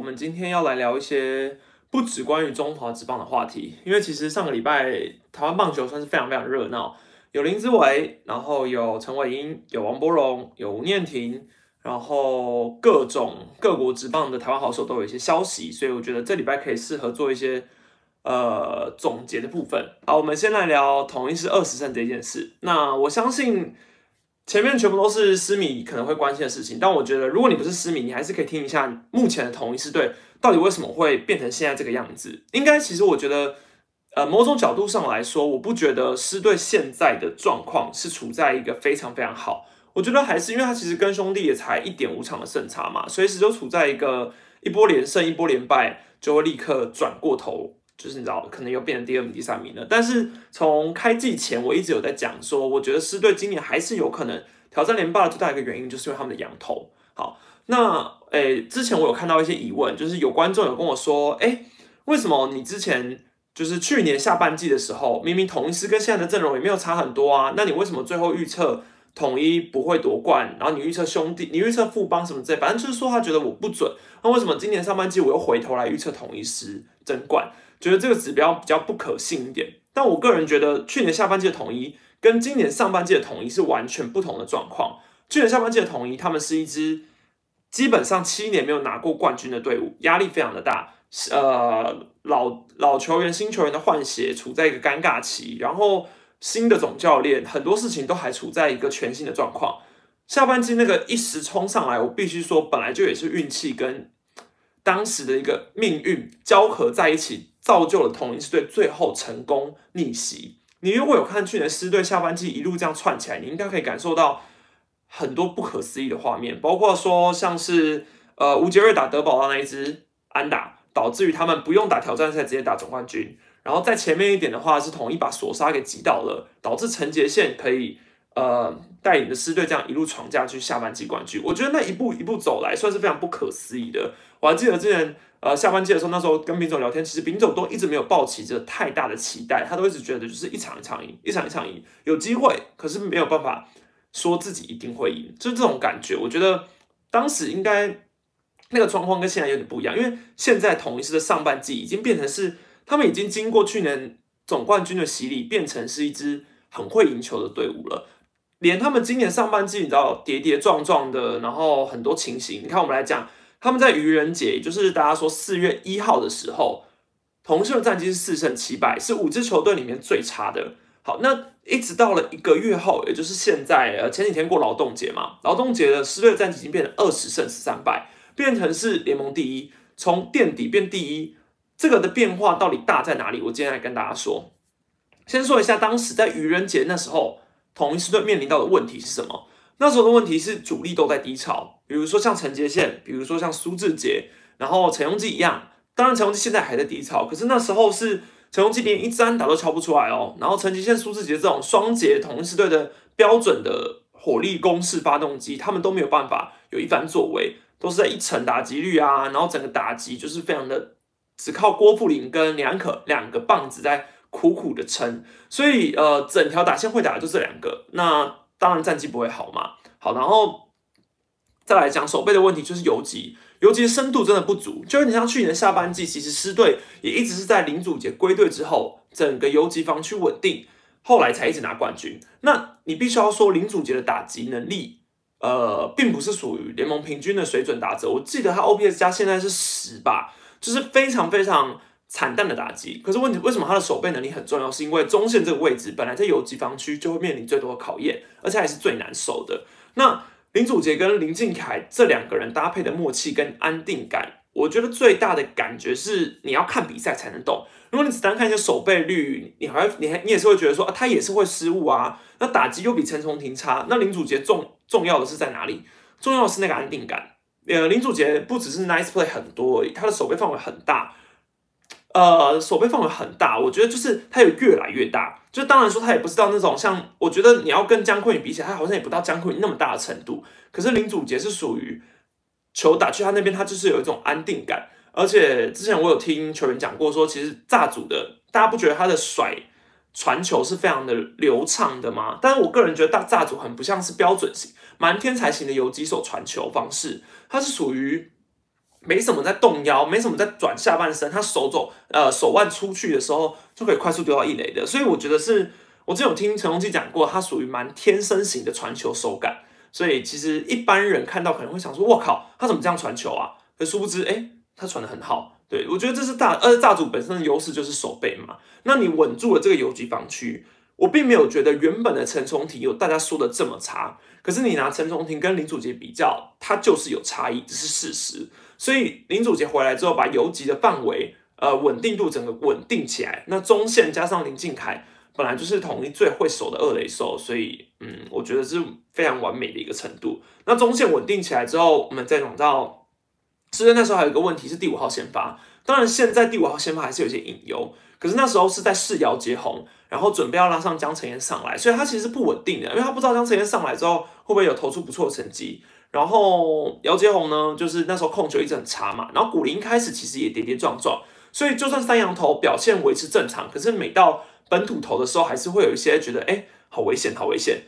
我们今天要来聊一些不只关于中华职棒的话题，因为其实上个礼拜台湾棒球算是非常非常热闹，有林子伟，然后有陈伟英，有王柏荣，有吴念婷，然后各种各国职棒的台湾好手都有一些消息，所以我觉得这礼拜可以适合做一些呃总结的部分。好，我们先来聊统一是二十胜这件事。那我相信。前面全部都是私迷可能会关心的事情，但我觉得如果你不是私迷，你还是可以听一下目前的同一师队到底为什么会变成现在这个样子。应该其实我觉得，呃，某种角度上来说，我不觉得师队现在的状况是处在一个非常非常好。我觉得还是因为他其实跟兄弟也才一点五场的胜差嘛，随时都处在一个一波连胜一波连败就会立刻转过头。就是你知道，可能又变成第二名、第三名了。但是从开季前，我一直有在讲说，我觉得狮队今年还是有可能挑战连霸的最大一个原因，就是因为他们的羊头。好，那诶，之前我有看到一些疑问，就是有观众有跟我说，诶，为什么你之前就是去年下半季的时候，明明统一师跟现在的阵容也没有差很多啊？那你为什么最后预测统一不会夺冠？然后你预测兄弟，你预测富邦什么之类，反正就是说他觉得我不准。那为什么今年上半季我又回头来预测统一师争冠？觉得这个指标比较不可信一点，但我个人觉得去年下半季的统一跟今年上半季的统一是完全不同的状况。去年下半季的统一，他们是一支基本上七年没有拿过冠军的队伍，压力非常的大。呃，老老球员、新球员的换血处在一个尴尬期，然后新的总教练，很多事情都还处在一个全新的状况。下半季那个一时冲上来，我必须说，本来就也是运气跟当时的一个命运交合在一起。造就了统一狮队最后成功逆袭。你如果有看去年狮队下半季一路这样串起来，你应该可以感受到很多不可思议的画面，包括说像是呃吴杰瑞打德保的那一支安打，导致于他们不用打挑战赛直接打总冠军。然后在前面一点的话是统一把索沙给击倒了，导致陈杰宪可以呃带领的狮队这样一路闯下去下半季冠军。我觉得那一步一步走来算是非常不可思议的。我还记得之前。呃，下半季的时候，那时候跟丙总聊天，其实丙总都一直没有抱起着太大的期待，他都一直觉得就是一场一场赢，一场一场赢，有机会，可是没有办法说自己一定会赢，就是这种感觉。我觉得当时应该那个状况跟现在有点不一样，因为现在统一狮的上半季已经变成是他们已经经过去年总冠军的洗礼，变成是一支很会赢球的队伍了。连他们今年上半季，你知道跌跌撞撞的，然后很多情形，你看我们来讲。他们在愚人节，也就是大家说四月一号的时候，同事的战绩是四胜七败，是五支球队里面最差的。好，那一直到了一个月后，也就是现在，呃，前几天过劳动节嘛，劳动节的狮队战绩已经变成二十胜十三败，变成是联盟第一，从垫底变第一，这个的变化到底大在哪里？我今天来跟大家说。先说一下当时在愚人节那时候，同一狮队面临到的问题是什么？那时候的问题是主力都在低潮，比如说像陈杰宪，比如说像苏志杰，然后陈庸基一样。当然陈庸基现在还在低潮，可是那时候是陈庸基连一支安打都敲不出来哦。然后陈杰宪、苏志杰这种双节同一队的标准的火力攻势发动机，他们都没有办法有一番作为，都是在一成打击率啊，然后整个打击就是非常的只靠郭富林跟梁可两个棒子在苦苦的撑，所以呃整条打线会打的就这两个那。当然战绩不会好嘛，好，然后再来讲守备的问题，就是游击，游击的深度真的不足，就是你像去年下半季，其实狮队也一直是在林祖杰归队之后，整个游击防区稳定，后来才一直拿冠军。那你必须要说林祖杰的打击能力，呃，并不是属于联盟平均的水准打者，我记得他 OPS 加现在是十吧，就是非常非常。惨淡的打击，可是问题为什么他的守备能力很重要？是因为中线这个位置本来在游击防区就会面临最多的考验，而且还是最难守的。那林祖杰跟林俊凯这两个人搭配的默契跟安定感，我觉得最大的感觉是你要看比赛才能懂。如果你只单看一些守备率，你还你还你也是会觉得说啊，他也是会失误啊。那打击又比陈崇廷差，那林祖杰重重要的是在哪里？重要的是那个安定感。呃，林祖杰不只是 nice play 很多而已，他的守备范围很大。呃，守备范围很大，我觉得就是他有越来越大。就当然说他也不是到那种像，我觉得你要跟江坤宇比起来，他好像也不到江坤宇那么大的程度。可是林祖杰是属于球打去他那边，他就是有一种安定感。而且之前我有听球员讲过，说其实炸组的大家不觉得他的甩传球是非常的流畅的吗？但是我个人觉得大炸组很不像是标准型、蛮天才型的游击手传球方式，他是属于。没什么在动腰，没什么在转下半身，他手肘呃手腕出去的时候就可以快速丢到一垒的，所以我觉得是我之前有听陈荣基讲过，他属于蛮天生型的传球手感，所以其实一般人看到可能会想说，我靠，他怎么这样传球啊？可殊不知，哎，他传的很好。对我觉得这是大呃大组本身的优势就是手背嘛，那你稳住了这个游击防区，我并没有觉得原本的陈崇廷有大家说的这么差，可是你拿陈崇廷跟林祖杰比较，他就是有差异，这是事实。所以林祖杰回来之后，把游击的范围呃稳定度整个稳定起来，那中线加上林敬凯本来就是统一最会守的二垒手，所以嗯，我觉得是非常完美的一个程度。那中线稳定起来之后，我们再讲到。其实那时候还有一个问题是第五号先发，当然现在第五号先发还是有些隐忧，可是那时候是在试姚接红，然后准备要拉上江承彦上来，所以他其实是不稳定的，因为他不知道江承彦上来之后会不会有投出不错的成绩。然后姚杰宏呢，就是那时候控球一直很差嘛，然后古林开始其实也跌跌撞撞，所以就算三羊头表现维持正常，可是每到本土投的时候，还是会有一些觉得哎，好危险，好危险，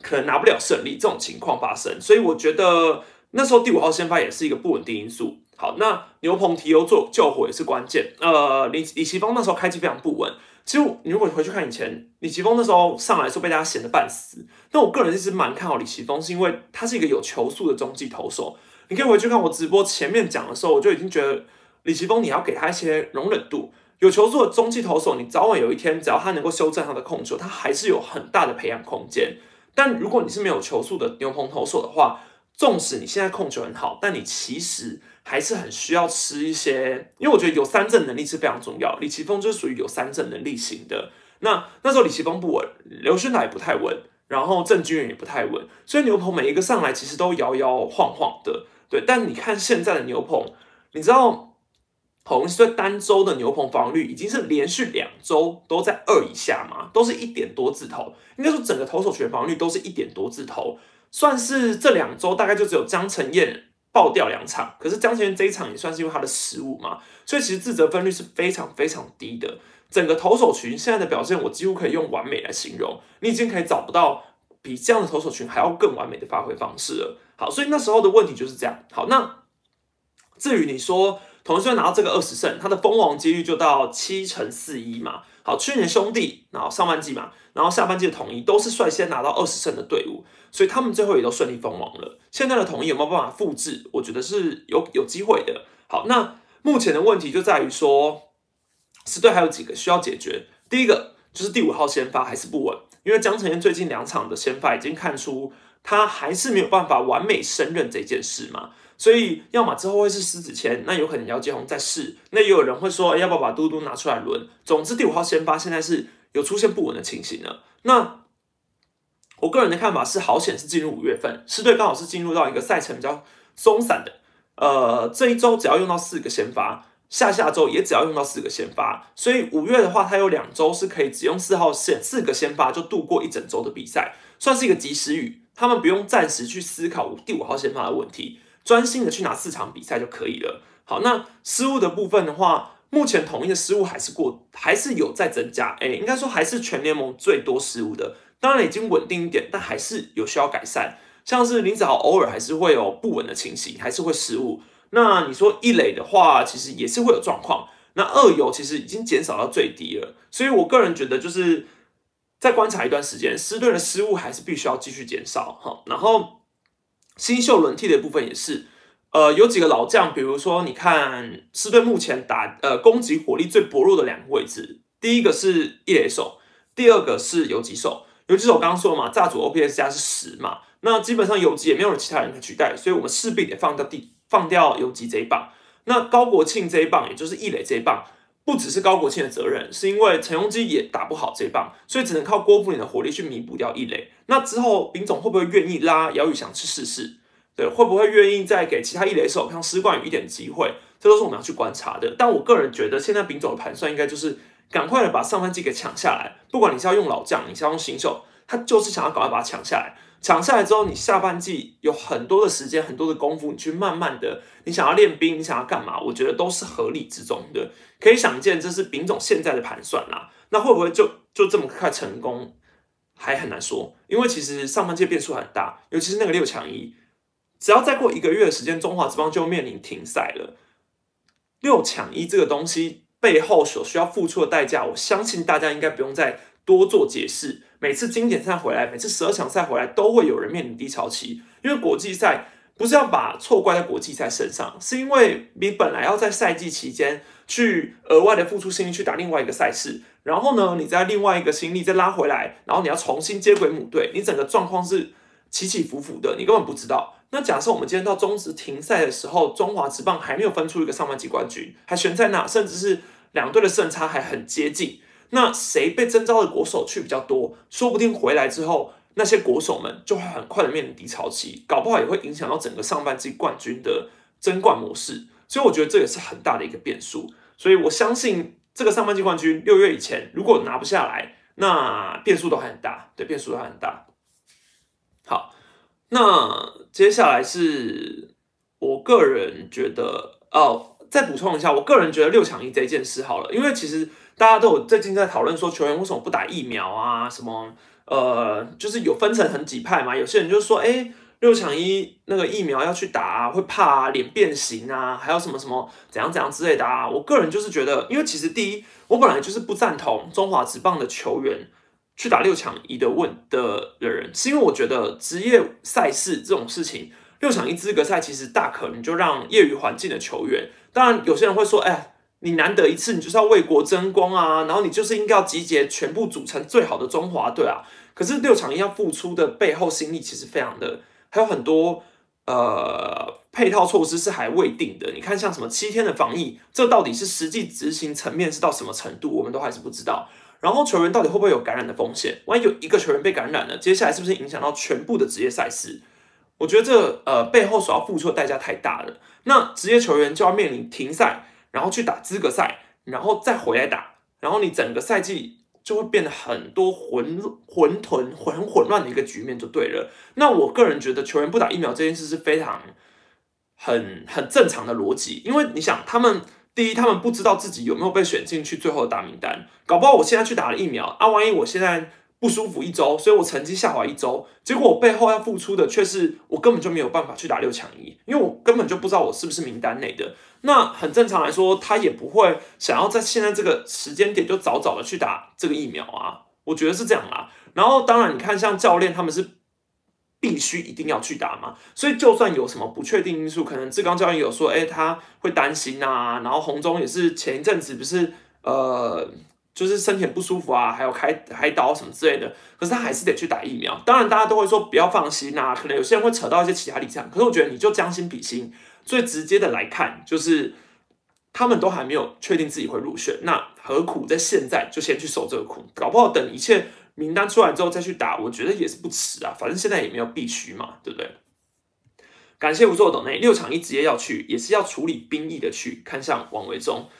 可能拿不了胜利这种情况发生，所以我觉得。那时候第五号先发也是一个不稳定因素。好，那牛棚提油做救火也是关键。呃，李李奇峰那时候开机非常不稳。其实你如果回去看以前，李奇峰那时候上来时候被大家闲的半死。那我个人一直蛮看好李奇峰，是因为他是一个有球速的中继投手。你可以回去看我直播前面讲的时候，我就已经觉得李奇峰你要给他一些容忍度。有球速的中继投手，你早晚有一天只要他能够修正他的控球，他还是有很大的培养空间。但如果你是没有球速的牛棚投手的话，纵使你现在控球很好，但你其实还是很需要吃一些，因为我觉得有三振能力是非常重要。李奇峰就是属于有三振能力型的。那那时候李奇峰不稳，刘轩达也不太稳，然后郑钧也不太稳，所以牛棚每一个上来其实都摇摇晃晃的。对，但你看现在的牛棚，你知道，同是在单周的牛棚防御率已经是连续两周都在二以下嘛，都是一点多字头。应该说整个投手全防御率都是一点多字头。算是这两周大概就只有江承彦爆掉两场，可是江贤这一场也算是因为他的失误嘛，所以其实自责分率是非常非常低的。整个投手群现在的表现，我几乎可以用完美来形容，你已经可以找不到比这样的投手群还要更完美的发挥方式了。好，所以那时候的问题就是这样。好，那至于你说同一拿到这个二十胜，他的封王几率就到七乘四一嘛。好，去年兄弟，然后上半季嘛，然后下半季的统一都是率先拿到二十胜的队伍。所以他们最后也都顺利封王了。现在的统一有没有办法复制？我觉得是有有机会的。好，那目前的问题就在于说，十队还有几个需要解决。第一个就是第五号先发还是不稳，因为江承彦最近两场的先发已经看出他还是没有办法完美胜任这件事嘛。所以要么之后会是狮子签，那有可能姚建宏再试。那也有人会说，要不要把嘟嘟拿出来轮？总之，第五号先发现在是有出现不稳的情形了。那我个人的看法是，好险是进入五月份，狮队刚好是进入到一个赛程比较松散的，呃，这一周只要用到四个先发，下下周也只要用到四个先发，所以五月的话，它有两周是可以只用四号线四个先发就度过一整周的比赛，算是一个及时雨，他们不用暂时去思考第五号先发的问题，专心的去拿四场比赛就可以了。好，那失误的部分的话，目前统一的失误还是过，还是有在增加，哎，应该说还是全联盟最多失误的。当然已经稳定一点，但还是有需要改善。像是林子豪偶尔还是会有不稳的情形，还是会失误。那你说一垒的话，其实也是会有状况。那二游其实已经减少到最低了。所以我个人觉得，就是再观察一段时间，狮队的失误还是必须要继续减少哈。然后新秀轮替的部分也是，呃，有几个老将，比如说你看狮队目前打呃攻击火力最薄弱的两个位置，第一个是一垒手，第二个是游击手。游击手刚刚说嘛，炸组 OPS 加是十嘛，那基本上游击也没有其他人可取代，所以我们势必得放掉第放掉游击这一棒。那高国庆这一棒，也就是易磊这一棒，不只是高国庆的责任，是因为陈庸基也打不好这一棒，所以只能靠郭富林的火力去弥补掉易磊。那之后丙总会不会愿意拉姚宇翔去试试？对，会不会愿意再给其他异垒手像施冠宇一点机会？这都是我们要去观察的。但我个人觉得，现在丙总的盘算应该就是。赶快的把上半季给抢下来，不管你是要用老将，你是要用新秀，他就是想要赶快把它抢下来。抢下来之后，你下半季有很多的时间，很多的功夫，你去慢慢的，你想要练兵，你想要干嘛？我觉得都是合理之中的。可以想见，这是丙总现在的盘算啦。那会不会就就这么快成功，还很难说。因为其实上半季变数很大，尤其是那个六强一，只要再过一个月的时间，中华职棒就面临停赛了。六抢一这个东西背后所需要付出的代价，我相信大家应该不用再多做解释。每次经典赛回来，每次十二强赛回来，都会有人面临低潮期，因为国际赛不是要把错怪在国际赛身上，是因为你本来要在赛季期间去额外的付出心力去打另外一个赛事，然后呢，你在另外一个心力再拉回来，然后你要重新接轨母队，你整个状况是起起伏伏的，你根本不知道。那假设我们今天到中职停赛的时候，中华职棒还没有分出一个上半季冠军，还悬在那，甚至是两队的胜差还很接近。那谁被征召的国手去比较多，说不定回来之后，那些国手们就会很快的面临低潮期，搞不好也会影响到整个上半季冠军的争冠模式。所以我觉得这也是很大的一个变数。所以我相信这个上半季冠军六月以前如果拿不下来，那变数都还很大，对，变数都还很大。好。那接下来是我个人觉得哦，再补充一下，我个人觉得六强一这件事好了，因为其实大家都有最近在讨论说球员为什么不打疫苗啊，什么呃，就是有分成很几派嘛，有些人就说，哎，六强一那个疫苗要去打啊会怕脸变形啊，还有什么什么怎样怎样之类的啊，我个人就是觉得，因为其实第一，我本来就是不赞同中华职棒的球员。去打六强一的问的的人，是因为我觉得职业赛事这种事情，六强一资格赛其实大可能就让业余环境的球员。当然，有些人会说，哎，你难得一次，你就是要为国争光啊，然后你就是应该要集结全部组成最好的中华队啊。可是六场一要付出的背后心力其实非常的，还有很多呃配套措施是还未定的。你看，像什么七天的防疫，这到底是实际执行层面是到什么程度，我们都还是不知道。然后球员到底会不会有感染的风险？万一有一个球员被感染了，接下来是不是影响到全部的职业赛事？我觉得这呃背后所要付出的代价太大了。那职业球员就要面临停赛，然后去打资格赛，然后再回来打，然后你整个赛季就会变得很多混混沌、很混乱的一个局面就对了。那我个人觉得球员不打疫苗这件事是非常很很正常的逻辑，因为你想他们。第一，他们不知道自己有没有被选进去最后的大名单，搞不好我现在去打了疫苗啊，万一我现在不舒服一周，所以我成绩下滑一周，结果我背后要付出的却是我根本就没有办法去打六强一，因为我根本就不知道我是不是名单内的。那很正常来说，他也不会想要在现在这个时间点就早早的去打这个疫苗啊，我觉得是这样啊。然后当然，你看像教练他们是。必须一定要去打嘛？所以就算有什么不确定因素，可能志刚教练有说，哎，他会担心啊。然后红中也是前一阵子不是呃，就是身体不舒服啊，还有开开刀什么之类的。可是他还是得去打疫苗。当然大家都会说不要放心啊，可能有些人会扯到一些其他立场。可是我觉得你就将心比心，最直接的来看，就是他们都还没有确定自己会入选，那何苦在现在就先去受这个苦？搞不好等一切。名单出来之后再去打，我觉得也是不迟啊。反正现在也没有必须嘛，对不对？感谢吴作董内六场一直接要去，也是要处理兵役的去。看向王维忠，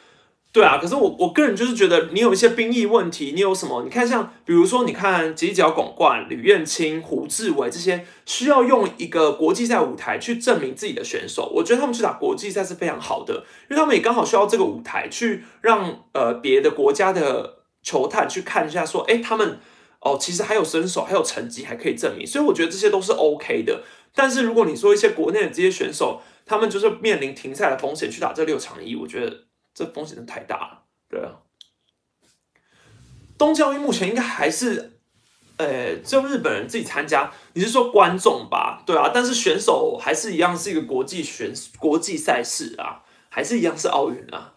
对啊。可是我我个人就是觉得，你有一些兵役问题，你有什么？你看像比如说，你看吉角广冠、吕彦青、胡志伟这些需要用一个国际赛舞台去证明自己的选手，我觉得他们去打国际赛是非常好的，因为他们也刚好需要这个舞台去让呃别的国家的球探去看一下，说哎他们。哦，其实还有身手，还有成绩，还可以证明，所以我觉得这些都是 OK 的。但是如果你说一些国内的这些选手，他们就是面临停赛的风险去打这六场一，我觉得这风险太大了。对啊，东京奥运目前应该还是，呃，就日本人自己参加。你是说观众吧？对啊，但是选手还是一样是一个国际选国际赛事啊，还是一样是奥运啊。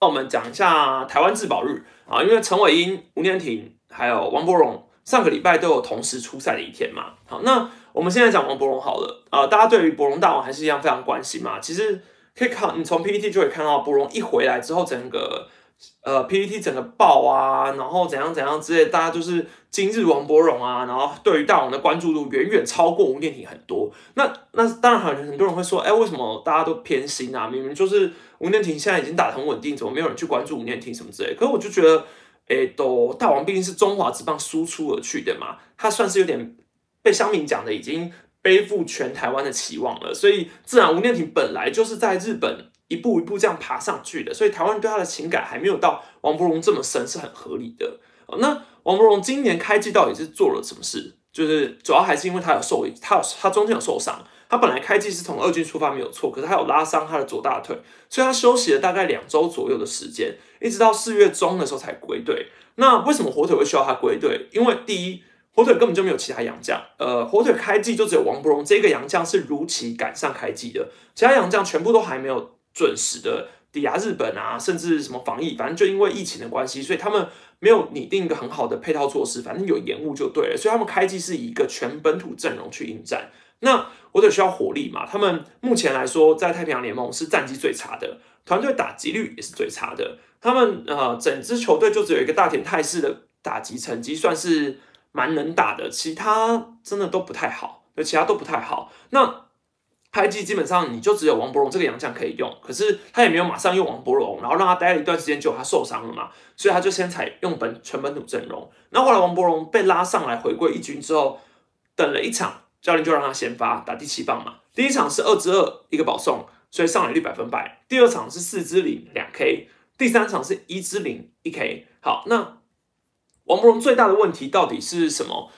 那我们讲一下台湾自保日啊，因为陈伟英、吴念婷还有王柏荣。上个礼拜都有同时出赛的一天嘛？好，那我们现在讲王博荣好了。呃，大家对于博荣大王还是一样非常关心嘛？其实可以看，你从 PPT 就可以看到，博荣一回来之后，整个呃 PPT 整个爆啊，然后怎样怎样之类，大家就是今日王博荣啊，然后对于大王的关注度远远超过吴念婷很多。那那当然很很多人会说，哎，为什么大家都偏心啊？明明就是吴念婷现在已经打得很稳定，怎么没有人去关注吴念婷什么之类？可是我就觉得。诶，都大王毕竟是中华之棒输出而去的嘛，他算是有点被乡民讲的，已经背负全台湾的期望了，所以自然吴念婷本来就是在日本一步一步这样爬上去的，所以台湾对他的情感还没有到王柏荣这么深，是很合理的。那王柏荣今年开季到底是做了什么事？就是主要还是因为他有受，他有他中间有受伤，他本来开季是从二军出发没有错，可是他有拉伤他的左大腿，所以他休息了大概两周左右的时间，一直到四月中的时候才归队。那为什么火腿会需要他归队？因为第一，火腿根本就没有其他洋将，呃，火腿开季就只有王伯荣这个洋将是如期赶上开季的，其他洋将全部都还没有准时的抵达日本啊，甚至什么防疫，反正就因为疫情的关系，所以他们没有拟定一个很好的配套措施，反正有延误就对了，所以他们开季是以一个全本土阵容去应战。那火腿需要火力嘛？他们目前来说在太平洋联盟是战绩最差的，团队打击率也是最差的。他们呃，整支球队就只有一个大田泰士的打击成绩算是蛮能打的，其他真的都不太好，对，其他都不太好。那开季基本上你就只有王伯荣这个洋将可以用，可是他也没有马上用王伯荣，然后让他待了一段时间，就他受伤了嘛，所以他就先采用本全本土阵容。那后来王伯荣被拉上来回归一军之后，等了一场。教练就让他先发打第七棒嘛。第一场是二支二一个保送，所以上垒率百分百。第二场是四支零两 K，第三场是一支零一 K。好，那王伯荣最大的问题到底是什么？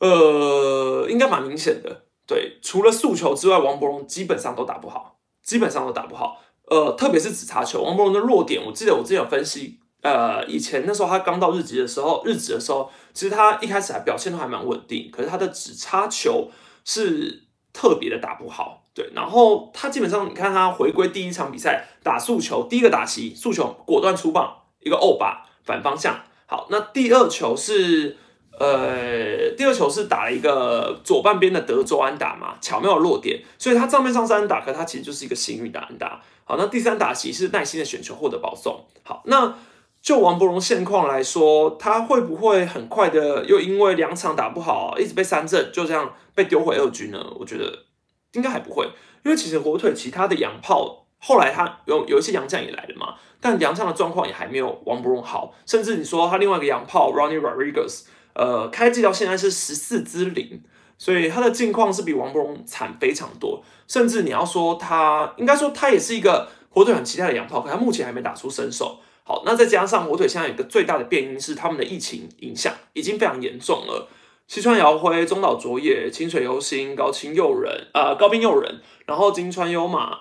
呃，应该蛮明显的。对，除了速球之外，王伯荣基本上都打不好，基本上都打不好。呃，特别是紫叉球，王伯荣的弱点，我记得我之前有分析。呃，以前那时候他刚到日籍的时候，日职的时候，其实他一开始还表现都还蛮稳定，可是他的指插球是特别的打不好，对。然后他基本上，你看他回归第一场比赛打速球，第一个打席速球果断出棒，一个欧把反方向。好，那第二球是呃，第二球是打了一个左半边的德州安打嘛，巧妙的落点，所以他账面上是安打，可他其实就是一个幸运的安打。好，那第三打席是耐心的选球获得保送。好，那。就王伯荣现况来说，他会不会很快的又因为两场打不好，一直被三振，就这样被丢回二军呢？我觉得应该还不会，因为其实火腿其他的洋炮后来他有有一些洋将也来了嘛，但洋将的状况也还没有王伯荣好，甚至你说他另外一个洋炮 Ronnie Rodriguez，呃，开季到现在是十四支零，所以他的境况是比王伯荣惨非常多，甚至你要说他，应该说他也是一个火腿很期待的洋炮，可他目前还没打出身手。好，那再加上火腿现在有个最大的变因是他们的疫情影响已经非常严重了。西川遥辉、中岛卓也、清水优心、高清佑人、呃高滨佑人，然后金川优马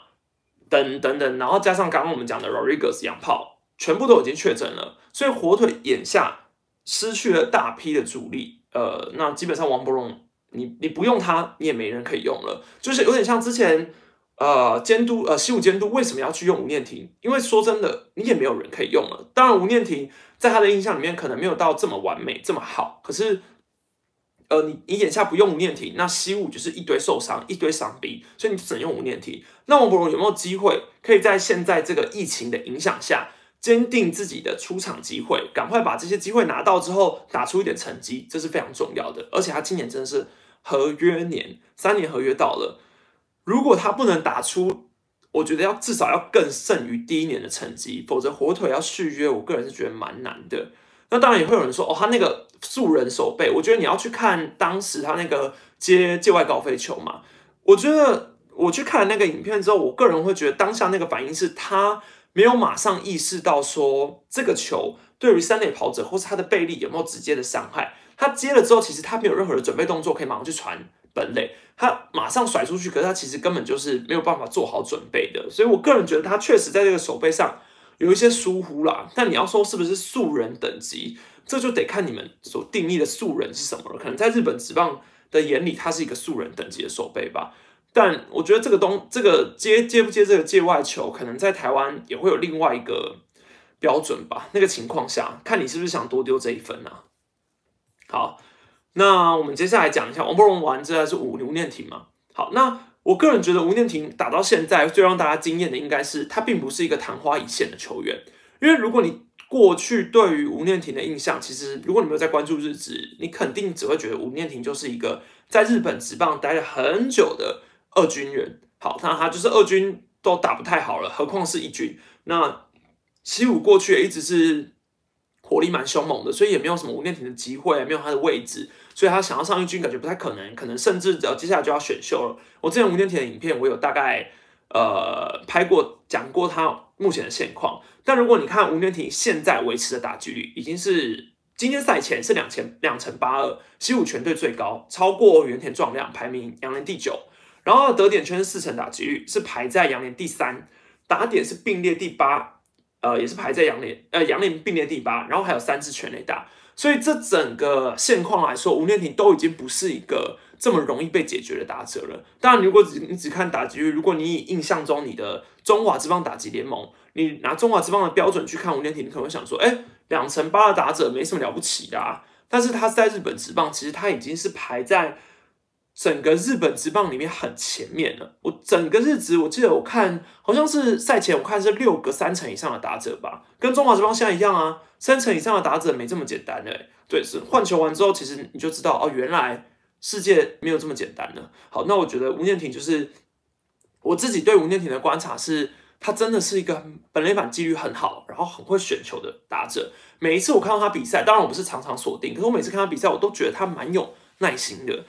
等等等，然后加上刚刚我们讲的 Rodriguez 洋炮，全部都已经确诊了。所以火腿眼下失去了大批的主力，呃，那基本上王伯荣，你你不用他，你也没人可以用了，就是有点像之前。呃，监督呃，西武监督为什么要去用吴念婷？因为说真的，你也没有人可以用了。当然，吴念婷在他的印象里面可能没有到这么完美、这么好。可是，呃，你你眼下不用吴念体，那西武就是一堆受伤、一堆伤兵，所以你只能用吴念体。那王伯荣有没有机会可以在现在这个疫情的影响下，坚定自己的出场机会，赶快把这些机会拿到之后，打出一点成绩，这是非常重要的。而且他今年真的是合约年，三年合约到了。如果他不能打出，我觉得要至少要更胜于第一年的成绩，否则火腿要续约，我个人是觉得蛮难的。那当然也会有人说，哦，他那个素人手背，我觉得你要去看当时他那个接界外高飞球嘛。我觉得我去看了那个影片之后，我个人会觉得当下那个反应是他没有马上意识到说这个球对于三垒跑者或是他的背力有没有直接的伤害。他接了之后，其实他没有任何的准备动作可以马上去传。本垒，他马上甩出去，可是他其实根本就是没有办法做好准备的，所以我个人觉得他确实在这个手背上有一些疏忽啦。但你要说是不是素人等级，这就得看你们所定义的素人是什么了。可能在日本职棒的眼里，他是一个素人等级的手背吧。但我觉得这个东，这个接接不接这个界外球，可能在台湾也会有另外一个标准吧。那个情况下，看你是不是想多丢这一分啊？好。那我们接下来讲一下王柏荣完，这是吴吴念婷嘛？好，那我个人觉得吴念婷打到现在最让大家惊艳的，应该是他并不是一个昙花一现的球员。因为如果你过去对于吴念婷的印象，其实如果你没有在关注日职，你肯定只会觉得吴念婷就是一个在日本职棒待了很久的二军人。好，那他就是二军都打不太好了，何况是一军。那西武过去也一直是火力蛮凶猛的，所以也没有什么吴念婷的机会，也没有他的位置。所以他想要上一军，感觉不太可能，可能甚至只要接下来就要选秀了。我之前吴念婷的影片，我有大概呃拍过，讲过他目前的现况。但如果你看吴念婷现在维持的打击率，已经是今天赛前是两千两成八二，西武全队最高，超过原田壮亮，排名洋联第九。然后得点圈四成打击率，是排在洋联第三，打点是并列第八，呃，也是排在洋联，呃，洋联并列第八，然后还有三支全垒打，所以这整个现况来说，吴念庭都已经不是一个这么容易被解决的打者了。当然，如果只你只看打击率，如果你以印象中你的中华职棒打击联盟，你拿中华职棒的标准去看吴念庭，你可能会想说，哎，两成八的打者没什么了不起的啊。但是他在日本职棒，其实他已经是排在整个日本职棒里面很前面了。我整个日职，我记得我看好像是赛前我看是六个三成以上的打者吧，跟中华职棒现在一样啊，三成以上的打者没这么简单的。对，是换球完之后，其实你就知道哦，原来世界没有这么简单的。好，那我觉得吴念挺就是我自己对吴念挺的观察是。他真的是一个本垒板纪律很好，然后很会选球的打者。每一次我看到他比赛，当然我不是常常锁定，可是我每次看他比赛，我都觉得他蛮有耐心的。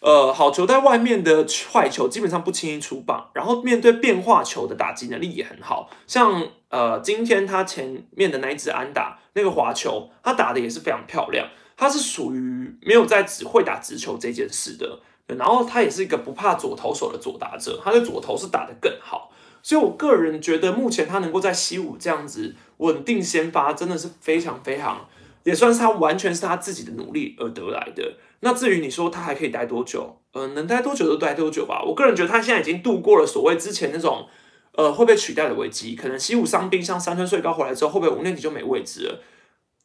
呃，好球在外面的坏球基本上不轻易出棒，然后面对变化球的打击能力也很好。像呃，今天他前面的那一支安打那个滑球，他打的也是非常漂亮。他是属于没有在只会打直球这件事的，然后他也是一个不怕左投手的左打者，他的左投是打得更好。所以，我个人觉得，目前他能够在西武这样子稳定先发，真的是非常非常，也算是他完全是他自己的努力而得来的。那至于你说他还可以待多久，嗯，能待多久就待多久吧。我个人觉得他现在已经度过了所谓之前那种，呃，会被取代的危机。可能西武伤兵，像三村岁高回来之后，会不会五年级就没位置了？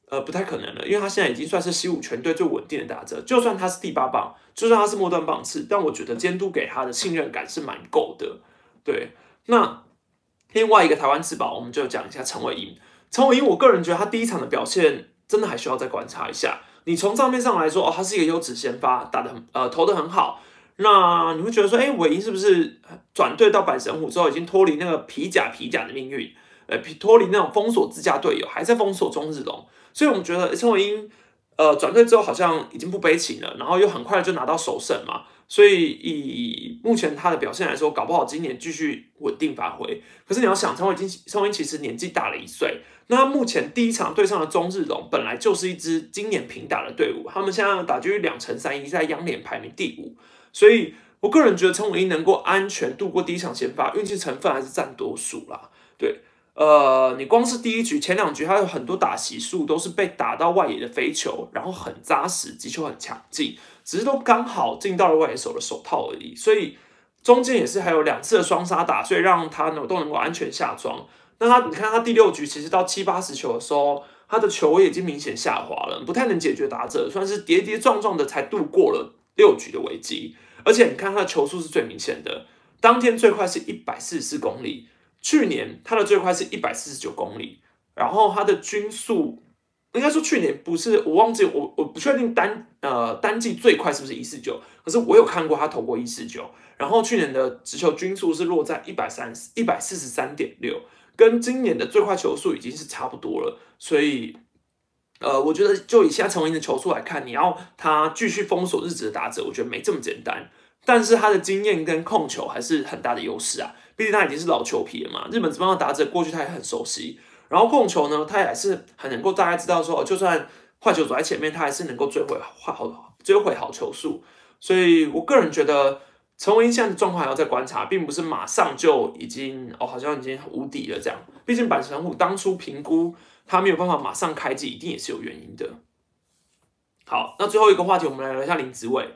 呃，不太可能了，因为他现在已经算是西武全队最稳定的打者。就算他是第八棒，就算他是末段棒次，但我觉得监督给他的信任感是蛮够的，对。那另外一个台湾之宝，我们就讲一下陈伟英。陈伟英，我个人觉得他第一场的表现真的还需要再观察一下。你从账面上来说，哦，他是一个优质先发，打的很呃投的很好。那你会觉得说，哎，伟英是不是转队到百神虎之后，已经脱离那个皮甲皮甲的命运？呃，脱离那种封锁自家队友，还在封锁中日龙。所以我们觉得陈伟英呃转队之后好像已经不悲情了，然后又很快就拿到首胜嘛。所以以目前他的表现来说，搞不好今年继续稳定发挥。可是你要想，陈伟金陈伟其实年纪大了一岁，那目前第一场对上的中日龙本来就是一支今年平打的队伍，他们现在打局两成三一，在央联排名第五。所以我个人觉得陈伟英能够安全度过第一场先发，运气成分还是占多数啦。对，呃，你光是第一局前两局，他有很多打席数都是被打到外野的飞球，然后很扎实，击球很强劲。只是都刚好进到了外野手的手套而已，所以中间也是还有两次的双杀打，所以让他呢都能够安全下庄。那他你看他第六局其实到七八十球的时候，他的球位已经明显下滑了，不太能解决打者，算是跌跌撞撞的才度过了六局的危机。而且你看他的球速是最明显的，当天最快是一百四十四公里，去年他的最快是一百四十九公里，然后他的均速。应该说去年不是我忘记我我不确定单呃单季最快是不是一四九，可是我有看过他投过一四九，然后去年的直球均速是落在一百三一百四十三点六，跟今年的最快球速已经是差不多了，所以呃我觉得就以现在陈文英的球速来看，你要他继续封锁日职的打者，我觉得没这么简单，但是他的经验跟控球还是很大的优势啊，毕竟他已经是老球皮了嘛，日本这帮的打者过去他也很熟悉。然后控球呢，他也是很能够大家知道说，就算坏球走在前面，他还是能够追回好追回好球数。所以我个人觉得陈文英现在的状况还要再观察，并不是马上就已经哦，好像已经无敌了这样。毕竟板神虎当初评估他没有办法马上开机，一定也是有原因的。好，那最后一个话题，我们来聊一下林子伟。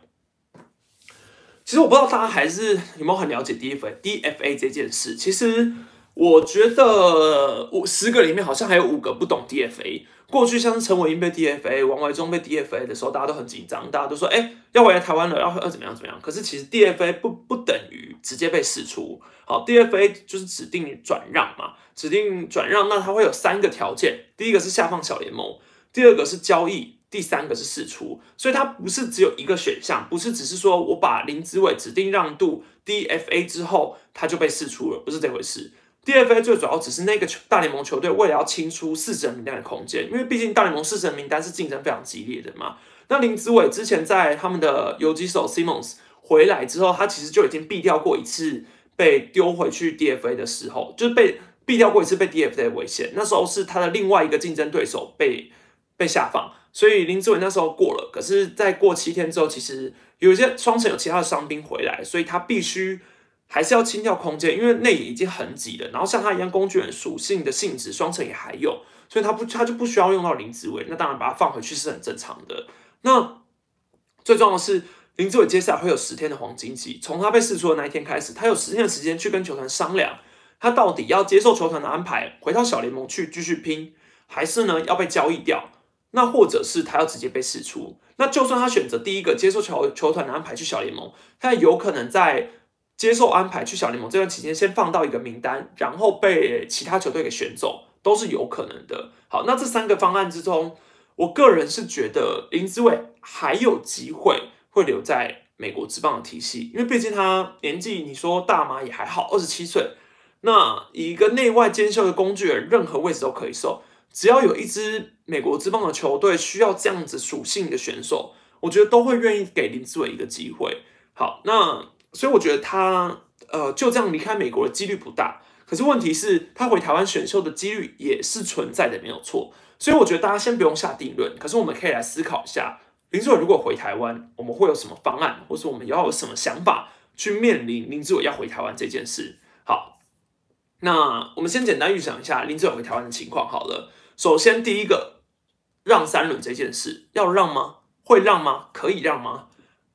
其实我不知道大家还是有没有很了解 DFA DFA 这件事，其实。我觉得五十个里面好像还有五个不懂 DFA。过去像是陈伟英被 DFA、王维忠被 DFA 的时候，大家都很紧张，大家都说：“哎，要回来台湾了，要要怎么样怎么样。”可是其实 DFA 不不等于直接被释出。好，DFA 就是指定转让嘛，指定转让，那它会有三个条件：第一个是下放小联盟，第二个是交易，第三个是释出。所以它不是只有一个选项，不是只是说我把林子伟指定让渡 DFA 之后，他就被释出了，不是这回事。DFA 最主要只是那个球大联盟球队为了要清出四神名单的空间，因为毕竟大联盟四神名单是竞争非常激烈的嘛。那林子伟之前在他们的游击手 Simmons 回来之后，他其实就已经避掉过一次被丢回去 DFA 的时候，就是被避掉过一次被 DFA 的危险。那时候是他的另外一个竞争对手被被下放，所以林志伟那时候过了，可是再过七天之后，其实有一些双城有其他的伤兵回来，所以他必须还是要清掉空间，因为内野已经很挤了。然后像他一样工具人属性的性质，双城也还有，所以他不他就不需要用到林志伟，那当然把他放回去是很正常的。那最重要的是林志伟接下来会有十天的黄金期，从他被释出的那一天开始，他有十天的时间去跟球团商量，他到底要接受球团的安排，回到小联盟去继续拼，还是呢要被交易掉？那或者是他要直接被释出？那就算他选择第一个接受球球团的安排去小联盟，他有可能在接受安排去小联盟这段期间，先放到一个名单，然后被其他球队给选走，都是有可能的。好，那这三个方案之中，我个人是觉得林志伟还有机会会留在美国职棒的体系，因为毕竟他年纪，你说大嘛也还好，二十七岁，那以一个内外兼修的工具人，任何位置都可以受。只要有一支美国之棒的球队需要这样子属性的选手，我觉得都会愿意给林志伟一个机会。好，那所以我觉得他呃就这样离开美国的几率不大。可是问题是，他回台湾选秀的几率也是存在的，没有错。所以我觉得大家先不用下定论。可是我们可以来思考一下，林志伟如果回台湾，我们会有什么方案，或是我们要有什么想法去面临林志伟要回台湾这件事。好，那我们先简单预想一下林志伟回台湾的情况。好了。首先，第一个让三轮这件事要让吗？会让吗？可以让吗？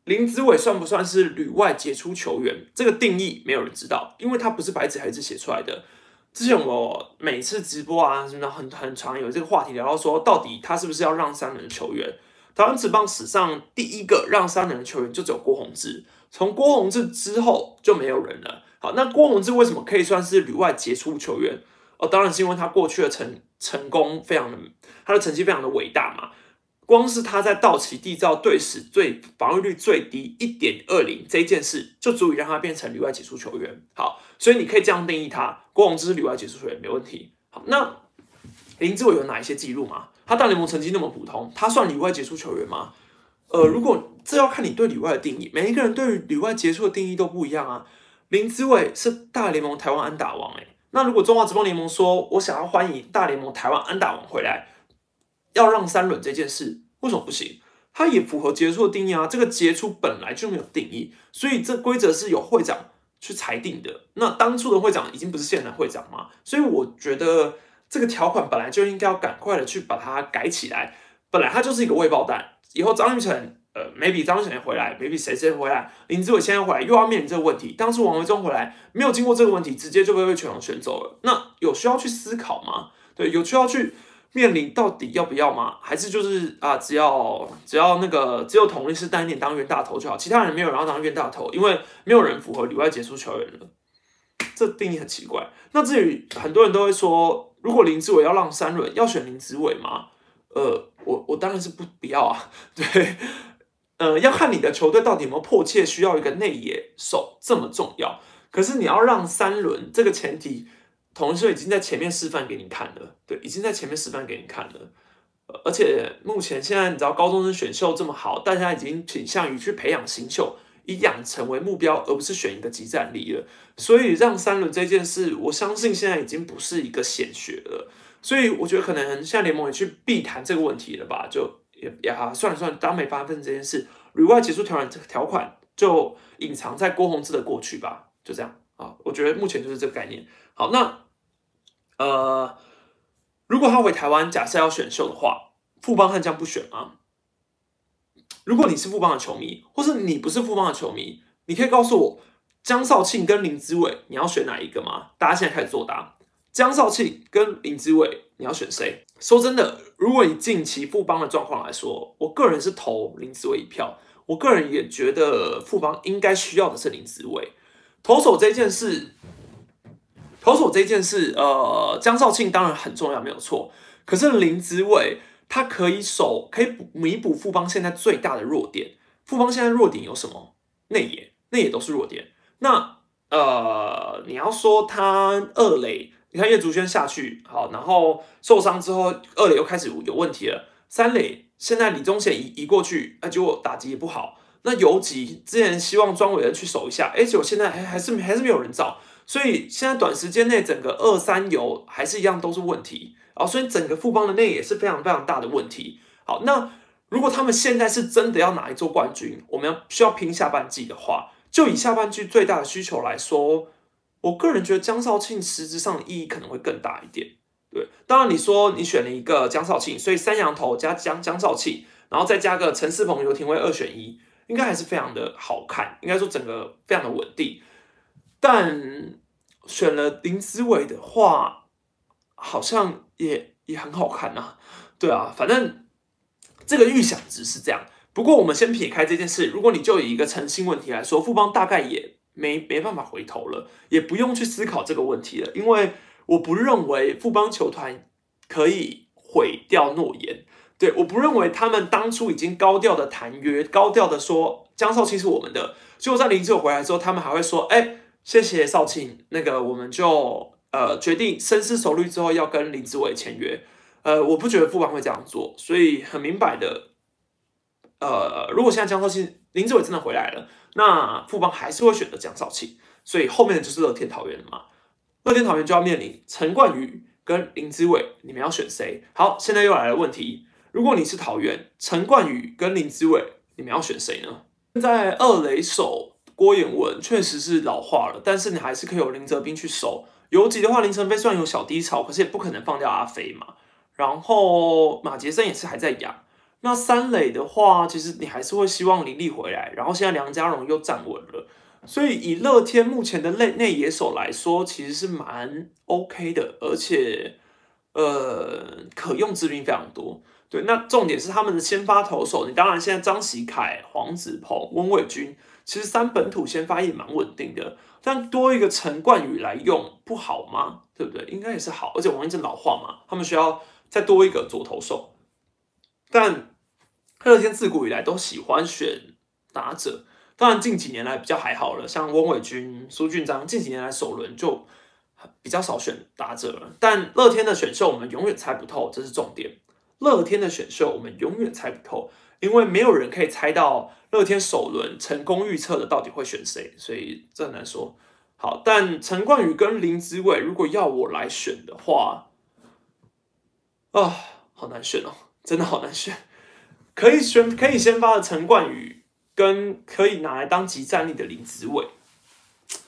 林子伟算不算是旅外杰出球员？这个定义没有人知道，因为他不是白纸黑字写出来的。之前我每次直播啊，什么的很很常有这个话题聊到说，到底他是不是要让三轮球员？台湾职棒史上第一个让三轮球员就只有郭宏志，从郭宏志之后就没有人了。好，那郭宏志为什么可以算是旅外杰出球员？哦，当然是因为他过去的成成功非常的，他的成绩非常的伟大嘛。光是他在道奇缔造队史最防御率最低一点二零这件事，就足以让他变成旅外杰出球员。好，所以你可以这样定义他，郭宏志是旅外杰出球员没问题。好，那林志伟有哪一些记录吗？他大联盟成绩那么普通，他算旅外杰出球员吗？呃，如果这要看你对里外的定义，每一个人对于里外杰出的定义都不一样啊。林志伟是大联盟台湾安打王，哎。那如果中华职棒联盟说，我想要欢迎大联盟台湾安打王回来，要让三轮这件事，为什么不行？它也符合杰出的定义啊。这个杰出本来就没有定义，所以这规则是由会长去裁定的。那当初的会长已经不是现任会长嘛，所以我觉得这个条款本来就应该要赶快的去把它改起来。本来它就是一个未爆弹，以后张玉成。呃，maybe 张贤回来，maybe 谁谁回来，林志伟现在回来又要面临这个问题。当初王维忠回来没有经过这个问题，直接就被被全网选走了。那有需要去思考吗？对，有需要去面临到底要不要吗？还是就是啊，只要只要那个只有同一是单点当冤大头就好，其他人没有人要当冤大头，因为没有人符合里外杰出球员了。这定义很奇怪。那至于很多人都会说，如果林志伟要让三轮，要选林志伟吗？呃，我我当然是不不要啊，对。呃，要看你的球队到底有没有迫切需要一个内野手这么重要。可是你要让三轮这个前提，同时已经在前面示范给你看了，对，已经在前面示范给你看了。而且目前现在你知道高中生选秀这么好，大家已经倾向于去培养新秀，以养成为目标，而不是选一个集战力了。所以让三轮这件事，我相信现在已经不是一个显学了。所以我觉得可能现在联盟也去避谈这个问题了吧，就。也也好，算了算了，当没发生这件事，旅外结束条款这个条款就隐藏在郭宏志的过去吧，就这样啊。我觉得目前就是这个概念。好，那呃，如果他回台湾，假设要选秀的话，富邦悍将不选吗？如果你是富邦的球迷，或是你不是富邦的球迷，你可以告诉我，江少庆跟林子伟，你要选哪一个吗？大家现在开始作答。江少庆跟林子伟，你要选谁？说真的，如果以近期富邦的状况来说，我个人是投林子伟一票。我个人也觉得富邦应该需要的是林子伟。投手这件事，投手这件事，呃，江少庆当然很重要，没有错。可是林子伟他可以守，可以弥补富邦现在最大的弱点。富邦现在弱点有什么？内野，内野都是弱点。那呃，你要说他二垒。你看叶竹轩下去好，然后受伤之后，二垒又开始有问题了。三垒现在李宗贤移移过去，那结果打击也不好。那游击之前希望庄伟恩去守一下，哎，结果现在还还是还是没有人找，所以现在短时间内整个二三游还是一样都是问题啊。所以整个富邦的内也是非常非常大的问题好，那如果他们现在是真的要拿一座冠军，我们要需要拼下半季的话，就以下半季最大的需求来说，我个人觉得江少庆实质上的意义可能会更大一点。对，当然你说你选了一个江少庆，所以三羊头加江江少庆，然后再加个陈世鹏、刘廷威二选一，应该还是非常的好看，应该说整个非常的稳定。但选了林子伟的话，好像也也很好看呐。对啊，反正这个预想值是这样。不过我们先撇开这件事，如果你就以一个诚信问题来说，富邦大概也没没办法回头了，也不用去思考这个问题了，因为我不认为富邦球团可以毁掉诺言。对，我不认为他们当初已经高调的谈约，高调的说江少卿是我们的，结果在林志伟回来之后，他们还会说，哎。谢谢少卿，那个我们就呃决定深思熟虑之后要跟林志伟签约，呃，我不觉得富邦会这样做，所以很明白的，呃，如果现在江少庆、林志伟真的回来了，那富邦还是会选择江少庆，所以后面的就是乐天桃园了嘛，乐天桃园就要面临陈冠宇跟林志伟，你们要选谁？好，现在又来了问题，如果你是桃园，陈冠宇跟林志伟，你们要选谁呢？现在二垒手。郭彦文确实是老化了，但是你还是可以有林哲斌去守。游击的话，林晨飞虽然有小低潮，可是也不可能放掉阿飞嘛。然后马杰森也是还在养。那三垒的话，其实你还是会希望林立回来。然后现在梁家荣又站稳了，所以以乐天目前的内内野手来说，其实是蛮 OK 的，而且呃可用之兵非常多。对，那重点是他们的先发投手，你当然现在张喜凯、黄子鹏、温伟军。其实三本土先发也蛮稳定的，但多一个陈冠宇来用不好吗？对不对？应该也是好，而且王一正老化嘛，他们需要再多一个左投手。但乐天自古以来都喜欢选打者，当然近几年来比较还好了，像翁伟军、苏俊章，近几年来首轮就比较少选打者了。但乐天的选秀我们永远猜不透，这是重点。乐天的选秀我们永远猜不透。因为没有人可以猜到乐天首轮成功预测的到底会选谁，所以这很难说。好，但陈冠宇跟林子伟，如果要我来选的话，啊，好难选哦，真的好难选。可以选可以先发的陈冠宇，跟可以拿来当即战力的林子伟，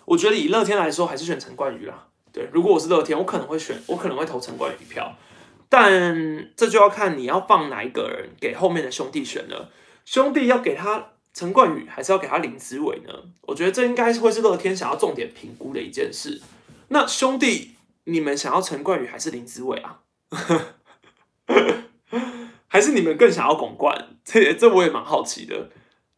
我觉得以乐天来说，还是选陈冠宇啦。对，如果我是乐天，我可能会选，我可能会投陈冠宇一票。但这就要看你要放哪一个人给后面的兄弟选了。兄弟要给他陈冠宇，还是要给他林子伟呢？我觉得这应该是会是乐天想要重点评估的一件事。那兄弟，你们想要陈冠宇还是林子伟啊？还是你们更想要拱冠？这这我也蛮好奇的。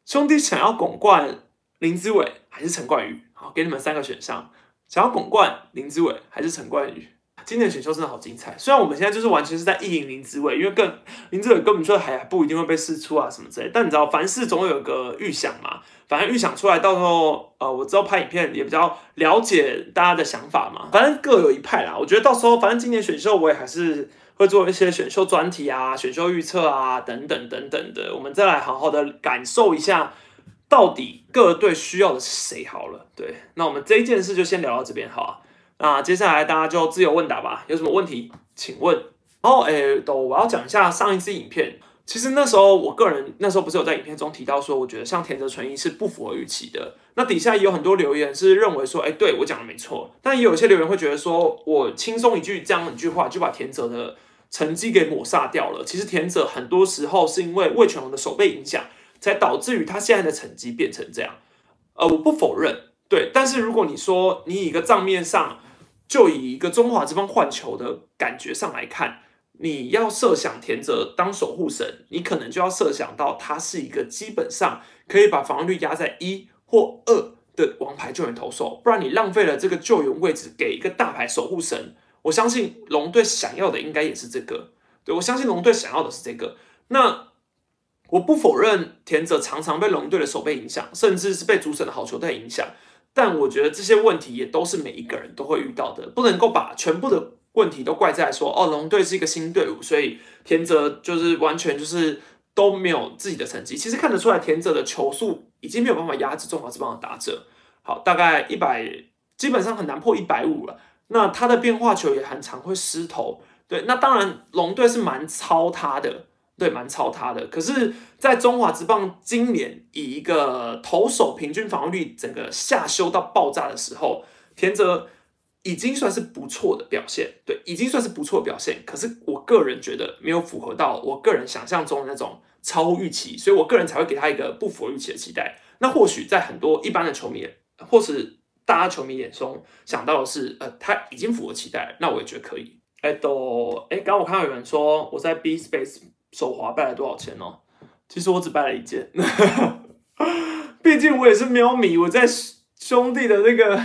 兄弟想要拱冠林子伟还是陈冠宇？好，给你们三个选项：想要拱冠林子伟还是陈冠宇？今年选秀真的好精彩，虽然我们现在就是完全是在意淫林志伟，因为更林志伟根本就还不一定会被试出啊什么之类，但你知道凡事总有个预想嘛，反正预想出来到时候，呃，我知道拍影片也比较了解大家的想法嘛，反正各有一派啦。我觉得到时候反正今年选秀我也还是会做一些选秀专题啊、选秀预测啊等等等等的，我们再来好好的感受一下到底各队需要的是谁好了。对，那我们这一件事就先聊到这边好。那接下来大家就自由问答吧，有什么问题请问。然后诶，都我要讲一下上一次影片。其实那时候我个人那时候不是有在影片中提到说，我觉得像田泽纯一是不符合预期的。那底下也有很多留言是认为说，哎，对我讲的没错。但也有一些留言会觉得说我轻松一句这样一句话就把田泽的成绩给抹杀掉了。其实田泽很多时候是因为魏全龙的手背影响，才导致于他现在的成绩变成这样。呃，我不否认，对。但是如果你说你以一个账面上，就以一个中华之邦换球的感觉上来看，你要设想田泽当守护神，你可能就要设想到他是一个基本上可以把防御率压在一或二的王牌救援投手，不然你浪费了这个救援位置给一个大牌守护神。我相信龙队想要的应该也是这个，对我相信龙队想要的是这个。那我不否认田泽常常被龙队的守备影响，甚至是被主审的好球队影响。但我觉得这些问题也都是每一个人都会遇到的，不能够把全部的问题都怪在说哦，龙队是一个新队伍，所以田泽就是完全就是都没有自己的成绩。其实看得出来，田泽的球速已经没有办法压制中华之邦的打者。好，大概一百，基本上很难破一百五了。那他的变化球也很常会失投。对，那当然龙队是蛮超他的，对，蛮超他的。可是，在中华职棒今年以一个投手平均防御率整个下修到爆炸的时候，田泽已经算是不错的表现，对，已经算是不错的表现。可是，我个人觉得没有符合到我个人想象中的那种超预期，所以我个人才会给他一个不符合预期的期待。那或许在很多一般的球迷，或是大家球迷眼中想到的是，呃，他已经符合期待，那我也觉得可以。哎，都哎，刚我看到有人说我在 B Space 手滑败了多少钱哦？其实我只败了一件，毕竟我也是喵迷，我在兄弟的那个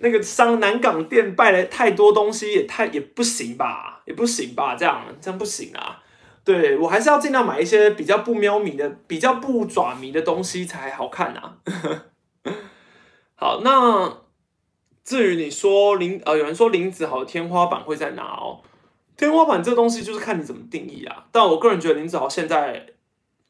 那个商南港店败了太多东西，也太也不行吧，也不行吧，这样这样不行啊。对我还是要尽量买一些比较不喵迷的、比较不爪迷的东西才好看啊。好，那。至于你说林呃，有人说林子豪的天花板会在哪哦？天花板这东西就是看你怎么定义啊。但我个人觉得林子豪现在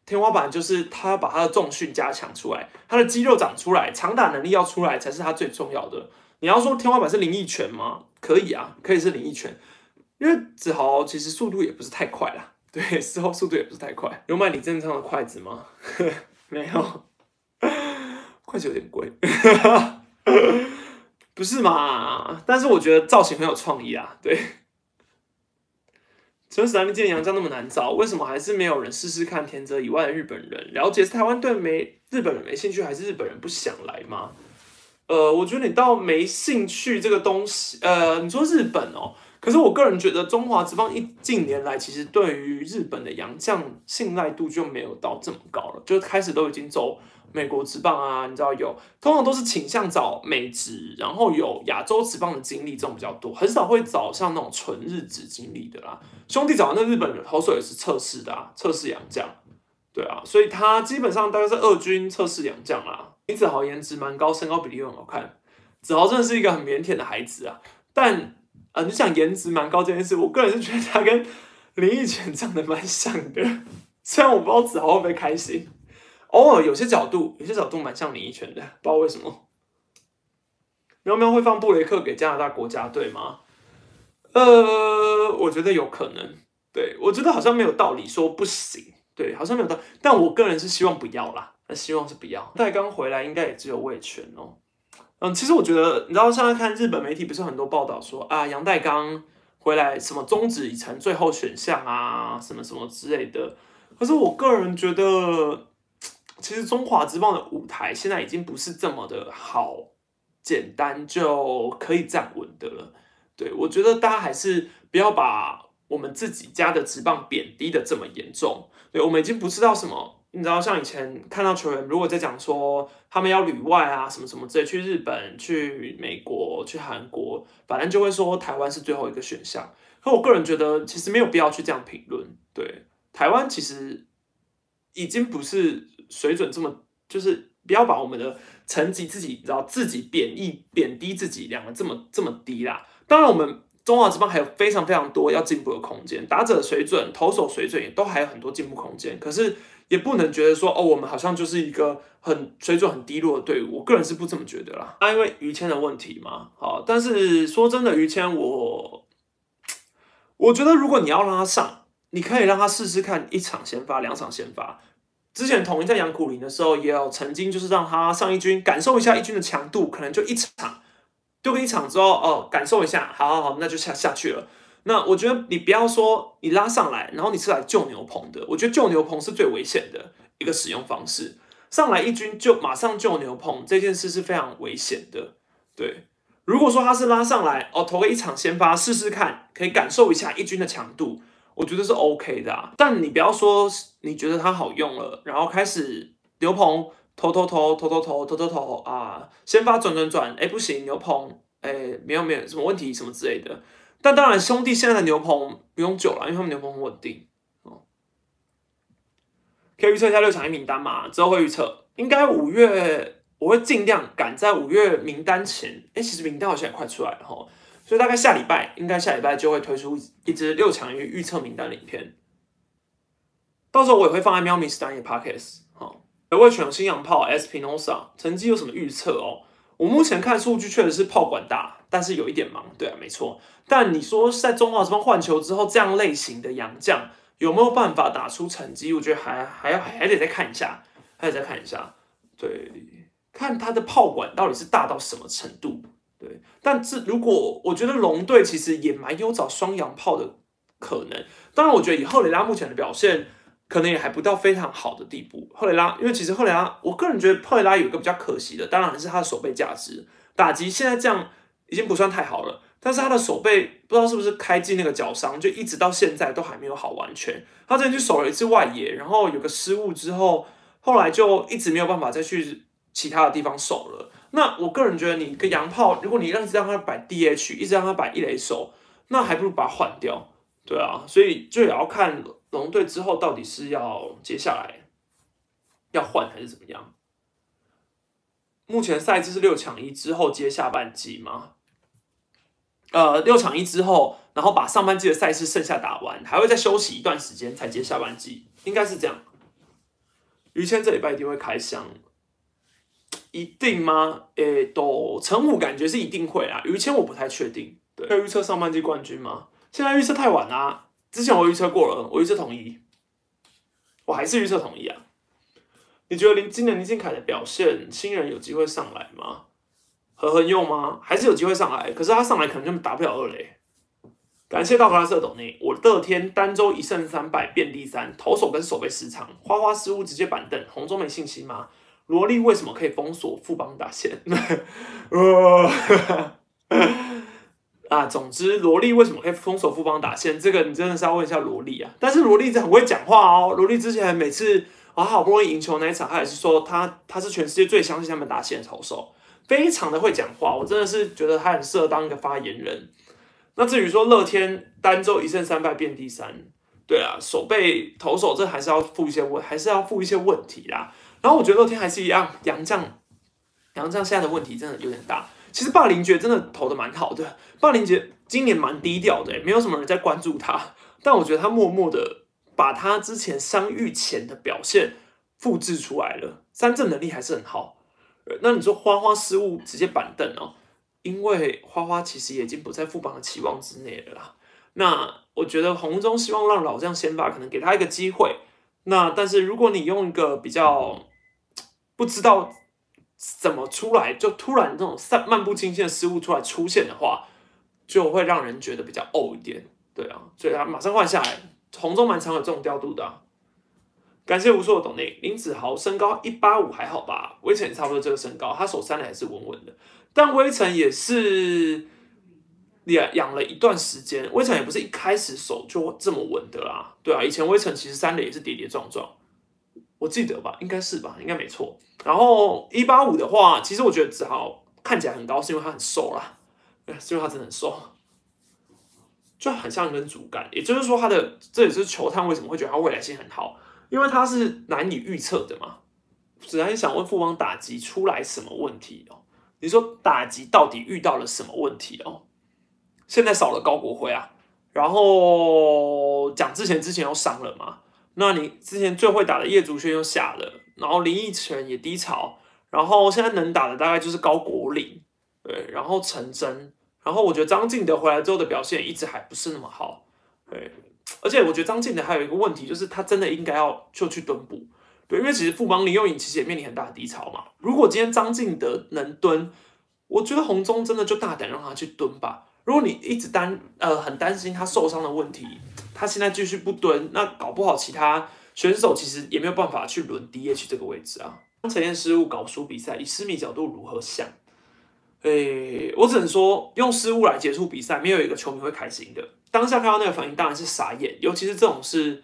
天花板就是他把他的重训加强出来，他的肌肉长出来，长打能力要出来才是他最重要的。你要说天花板是林奕泉吗？可以啊，可以是林奕泉，因为子豪其实速度也不是太快啦。对，事后速度也不是太快。有买李正昌的筷子吗？没有，筷子有点贵。不是嘛？但是我觉得造型很有创意啊。对，陈史兰见杨绛那么难找，为什么还是没有人试试看田泽以外的日本人？了解是台湾对没日本人没兴趣，还是日本人不想来吗？呃，我觉得你到没兴趣这个东西，呃，你说日本哦，可是我个人觉得中华职棒一近年来其实对于日本的洋将信赖度就没有到这么高了，就开始都已经走。美国职棒啊，你知道有，通常都是倾向找美职，然后有亚洲职棒的经历这种比较多，很少会找像那种纯日职经历的啦。兄弟找的那日本投手也是测试的啊，测试洋将，对啊，所以他基本上大概是二军测试洋将啦。林子豪颜值蛮高，身高比例又很好看，子豪真的是一个很腼腆的孩子啊。但呃，你想颜值蛮高这件事，我个人是觉得他跟林奕泉长得蛮像的，虽然我不知道子豪会不会开心。偶尔有些角度，有些角度蛮像林奕泉的，不知道为什么。喵喵会放布雷克给加拿大国家队吗？呃，我觉得有可能。对我觉得好像没有道理说不行。对，好像没有道理，但我个人是希望不要啦。那希望是不要。戴刚回来应该也只有魏权哦。嗯，其实我觉得，你知道，现在看日本媒体不是很多报道说啊，杨代刚回来什么终止已成最后选项啊，什么什么之类的。可是我个人觉得。其实中华之棒的舞台现在已经不是这么的好，简单就可以站稳的了。对我觉得大家还是不要把我们自己家的职棒贬低的这么严重。对我们已经不知道什么，你知道像以前看到球员如果在讲说他们要旅外啊什么什么之类，去日本、去美国、去韩国，反正就会说台湾是最后一个选项。可我个人觉得其实没有必要去这样评论。对台湾其实已经不是。水准这么，就是不要把我们的成绩自己，知道自己贬义、贬低自己，两个这么这么低啦。当然，我们中华职棒还有非常非常多要进步的空间，打者水准、投手水准也都还有很多进步空间。可是也不能觉得说，哦，我们好像就是一个很水准很低落的队伍。我个人是不这么觉得啦。啊，因为于谦的问题嘛，好，但是说真的，于谦，我我觉得如果你要让他上，你可以让他试试看一场先发，两场先发。之前统一在养苦林的时候，也有曾经就是让他上一军，感受一下一军的强度，可能就一场，丢个一场之后，哦，感受一下，好好好，那就下下去了。那我觉得你不要说你拉上来，然后你是来救牛棚的，我觉得救牛棚是最危险的一个使用方式。上来一军就马上救牛棚这件事是非常危险的。对，如果说他是拉上来，哦，投个一场先发试试看，可以感受一下一军的强度。我觉得是 OK 的啊，但你不要说你觉得它好用了，然后开始牛棚投投投投投投投投投啊，先发转转转，哎不行，牛棚哎没有没有什么问题什么之类的。但当然兄弟现在的牛棚不用久了，因为他们牛棚很稳定哦。可以预测一下六强一名单嘛？之后会预测，应该五月我会尽量赶在五月名单前。哎，其实名单好像也快出来了哈。所以大概下礼拜，应该下礼拜就会推出一支六强预预测名单的影片，到时候我也会放在喵咪斯单页 podcast。好，有位选新洋炮 SP NOSA 成绩有什么预测哦？我目前看数据确实是炮管大，但是有一点忙。对啊，没错。但你说在中华这边换球之后，这样类型的洋将有没有办法打出成绩？我觉得还还要还得再看一下，还得再看一下。对，看他的炮管到底是大到什么程度。对，但是如果我觉得龙队其实也蛮有找双洋炮的可能。当然，我觉得以赫雷拉目前的表现，可能也还不到非常好的地步。赫雷拉，因为其实赫雷拉，我个人觉得赫雷拉有一个比较可惜的，当然还是他的手背价值打击现在这样已经不算太好了。但是他的手背不知道是不是开进那个脚伤，就一直到现在都还没有好完全。他之前去守了一次外野，然后有个失误之后，后来就一直没有办法再去其他的地方守了。那我个人觉得，你个洋炮，如果你让让他摆 DH，一直让他摆一垒手，那还不如把它换掉。对啊，所以就也要看龙队之后到底是要接下来要换还是怎么样。目前赛制是六强一之后接下半季吗？呃，六场一之后，然后把上半季的赛事剩下打完，还会再休息一段时间才接下半季，应该是这样。于谦这礼拜一定会开箱，一定吗？诶，都陈武感觉是一定会啊。于谦我不太确定，对，要预测上半季冠军吗？现在预测太晚啦，之前我预测过了，我预测统一，我还是预测统一啊。你觉得林今年林俊凯的表现，新人有机会上来吗？何恒用吗？还是有机会上来？可是他上来可能就打不了二垒。感谢道格拉斯董内，我乐天单周一胜三败变第三，投手跟守备失常，花花失误直接板凳。红中没信心吗？萝莉为什么可以封锁富邦打线？啊，总之萝莉为什么可以封锁富邦打线？这个你真的是要问一下萝莉啊。但是萝莉很会讲话哦。萝莉之前每次啊好不容易赢球那一场，他也是说他他是全世界最相信他们打线的投手。非常的会讲话，我真的是觉得他很适合当一个发言人。那至于说乐天单周一胜三败变第三，对啊，守备投手这还是要负一些问，还是要负一些问题啦。然后我觉得乐天还是一样，杨绛，杨绛现在的问题真的有点大。其实霸凌爵真的投的蛮好的，霸凌爵今年蛮低调的，没有什么人在关注他。但我觉得他默默的把他之前伤愈前的表现复制出来了，三振能力还是很好。那你说花花失误直接板凳哦，因为花花其实已经不在副榜的期望之内了啦。那我觉得红中希望让老将先发，可能给他一个机会。那但是如果你用一个比较不知道怎么出来，就突然这种散漫不经心的失误出来出现的话，就会让人觉得比较怄一点。对啊，所以他马上换下来，红中蛮常有这种调度的。感谢无数的懂内林子豪，身高一八五还好吧？威城也差不多这个身高，他守三垒还是稳稳的。但威城也是养养了一段时间，威城也不是一开始守就这么稳的啦。对啊，以前威城其实三垒也是跌跌撞撞，我记得吧，应该是吧，应该没错。然后一八五的话，其实我觉得子豪看起来很高，是因为他很瘦啦，是因为他真的很瘦，就很像一根竹竿。也就是说，他的这也是球探为什么会觉得他未来性很好。因为它是难以预测的嘛，只然想问富邦打击出来什么问题哦？你说打击到底遇到了什么问题哦？现在少了高国辉啊，然后讲之前之前又伤了嘛，那你之前最会打的叶竹轩又下了，然后林奕泉也低潮，然后现在能打的大概就是高国林，对，然后陈真，然后我觉得张敬德回来之后的表现一直还不是那么好，对。而且我觉得张敬德还有一个问题，就是他真的应该要就去蹲补，对，因为其实富邦林佑颖其实也面临很大的低潮嘛。如果今天张敬德能蹲，我觉得红中真的就大胆让他去蹲吧。如果你一直担呃很担心他受伤的问题，他现在继续不蹲，那搞不好其他选手其实也没有办法去轮 DH 这个位置啊。陈彦失误搞输比赛，以私密角度如何想？诶，我只能说用失误来结束比赛，没有一个球迷会开心的。当下看到那个反应，当然是傻眼。尤其是这种是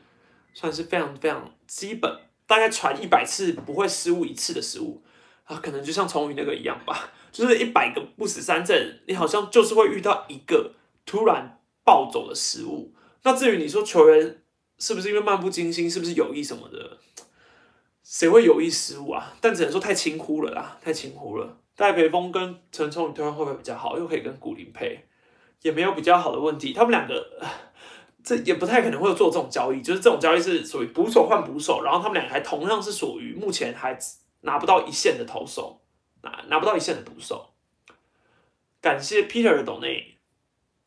算是非常非常基本，大概传一百次不会失误一次的失误啊，可能就像崇宇那个一样吧，就是一百个不死三振，你好像就是会遇到一个突然暴走的失误。那至于你说球员是不是因为漫不经心，是不是有意什么的，谁会有意失误啊？但只能说太轻忽了啦，太轻忽了。戴培峰跟陈冲，你推会不会比较好？又可以跟古林配，也没有比较好的问题。他们两个，这也不太可能会做这种交易。就是这种交易是属于捕手换捕手，然后他们两个还同样是属于目前还拿不到一线的投手，拿拿不到一线的捕手。感谢 Peter 的懂内，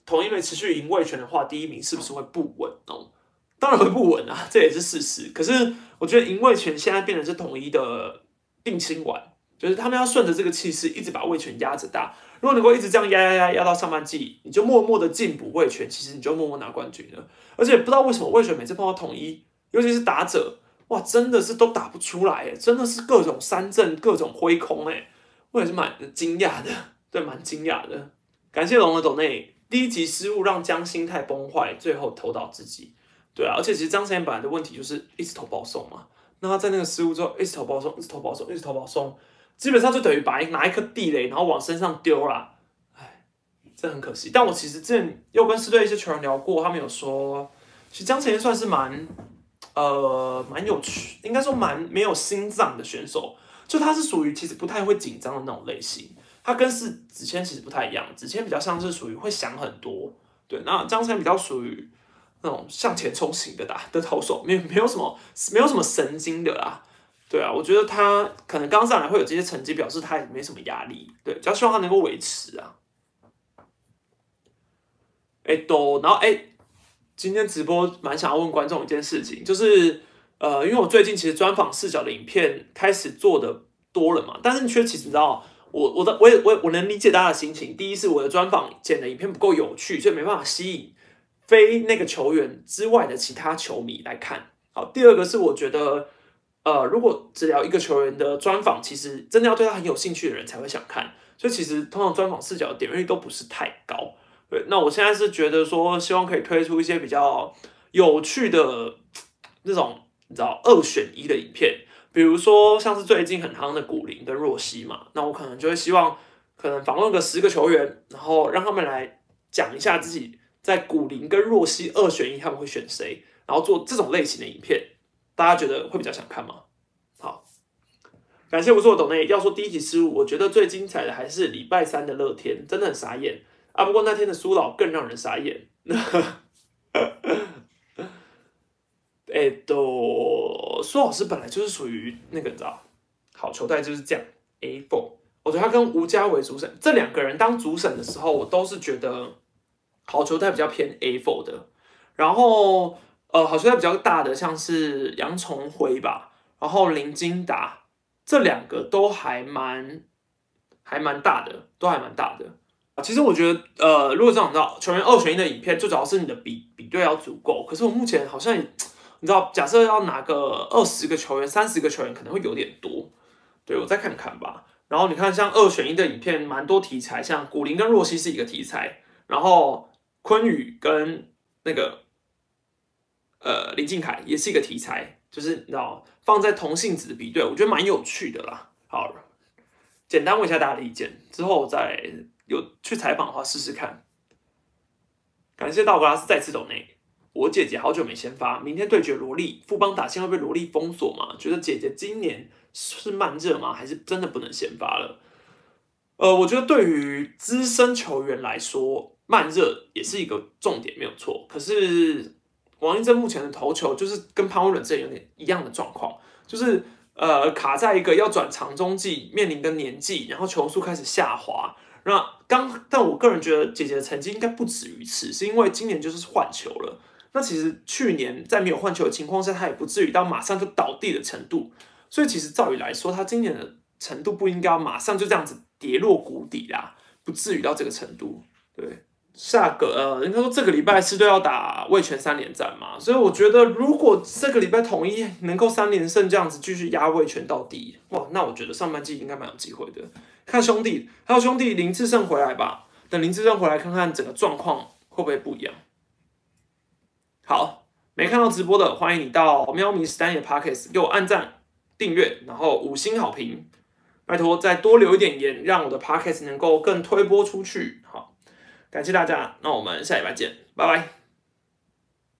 同一位持续赢卫权的话，第一名是不是会不稳哦？当然会不稳啊，这也是事实。可是我觉得赢卫权现在变成是统一的定心丸，就是他们要顺着这个气势，一直把卫权压着打。如果能够一直这样压压压压到上半季，你就默默的进补卫权，其实你就默默拿冠军了。而且不知道为什么卫权每次碰到统一，尤其是打者，哇，真的是都打不出来，真的是各种三振，各种挥空，哎，我也是蛮惊讶的，对，蛮惊讶的。感谢龙的董内，第一集失误让江心态崩坏，最后投到自己。对啊，而且其实张晨本来的问题就是一直投保送嘛，那他在那个失误之后，一直投保送，一直投保送，一直投保送，基本上就等于把拿一颗地雷，然后往身上丢啦。唉，这很可惜。但我其实之前又跟师队一些球员聊过，他们有说，其实江晨算是蛮，呃，蛮有趣，应该说蛮没有心脏的选手。就他是属于其实不太会紧张的那种类型，他跟是子谦其实不太一样，子谦比较像是属于会想很多，对，那张晨比较属于。那种向前冲型的打的投手，没没有什么没有什么神经的啦，对啊，我觉得他可能刚上来会有这些成绩，表示他也没什么压力，对，只要希望他能够维持啊。哎，都，然后哎，今天直播蛮想要问观众一件事情，就是呃，因为我最近其实专访视角的影片开始做的多了嘛，但是你却其实知道，我我的我也我我能理解大家的心情，第一是我的专访剪的影片不够有趣，所以没办法吸引。非那个球员之外的其他球迷来看，好。第二个是我觉得，呃，如果只聊一个球员的专访，其实真的要对他很有兴趣的人才会想看。所以其实通常专访视角的点阅率都不是太高。对，那我现在是觉得说，希望可以推出一些比较有趣的那种，你知道二选一的影片，比如说像是最近很夯的古林跟若曦嘛，那我可能就会希望可能访问个十个球员，然后让他们来讲一下自己。在古林跟若曦二选一，他们会选谁？然后做这种类型的影片，大家觉得会比较想看吗？好，感谢无数的懂内。要说第一集失误，我觉得最精彩的还是礼拜三的乐天，真的很傻眼啊！不过那天的苏老更让人傻眼。哎，都苏老师本来就是属于那个你知道，好球带就是这样。A four，我觉得他跟吴家伟主审这两个人当主审的时候，我都是觉得。好球带比较偏 A four 的，然后呃，好球带比较大的像是杨崇辉吧，然后林金达这两个都还蛮还蛮大的，都还蛮大的其实我觉得呃，如果这样知道球员二选一的影片，最主要是你的比比对要足够。可是我目前好像你知道，假设要拿个二十个球员、三十个球员，可能会有点多。对我再看看吧。然后你看，像二选一的影片，蛮多题材，像古林跟若曦是一个题材，然后。昆宇跟那个呃林敬凯也是一个题材，就是你知道放在同性子的比对，我觉得蛮有趣的啦。好，简单问一下大家的意见，之后再有去采访的话试试看。感谢道格拉斯再次走内，我姐姐好久没先发，明天对决萝莉，富邦打线会被萝莉封锁吗？觉得姐姐今年是慢热吗？还是真的不能先发了？呃，我觉得对于资深球员来说。慢热也是一个重点，没有错。可是王一正目前的投球就是跟潘威伦这有点一样的状况，就是呃卡在一个要转长中继，面临的年纪，然后球速开始下滑。那刚，但我个人觉得姐姐的成绩应该不止于此，是因为今年就是换球了。那其实去年在没有换球的情况下，他也不至于到马上就倒地的程度。所以其实照理来说，他今年的程度不应该马上就这样子跌落谷底啦，不至于到这个程度，对。下个呃，应该说这个礼拜是都要打卫权三连战嘛，所以我觉得如果这个礼拜统一能够三连胜这样子继续压卫权到底，哇，那我觉得上半季应该蛮有机会的。看兄弟，还有兄弟林志胜回来吧，等林志胜回来看看整个状况会不会不一样。好，没看到直播的，欢迎你到喵咪 s t a n 的 Pockets 给我按赞、订阅，然后五星好评，拜托再多留一点言，让我的 Pockets 能够更推播出去。好。感谢大家，那我们下礼拜见，拜拜。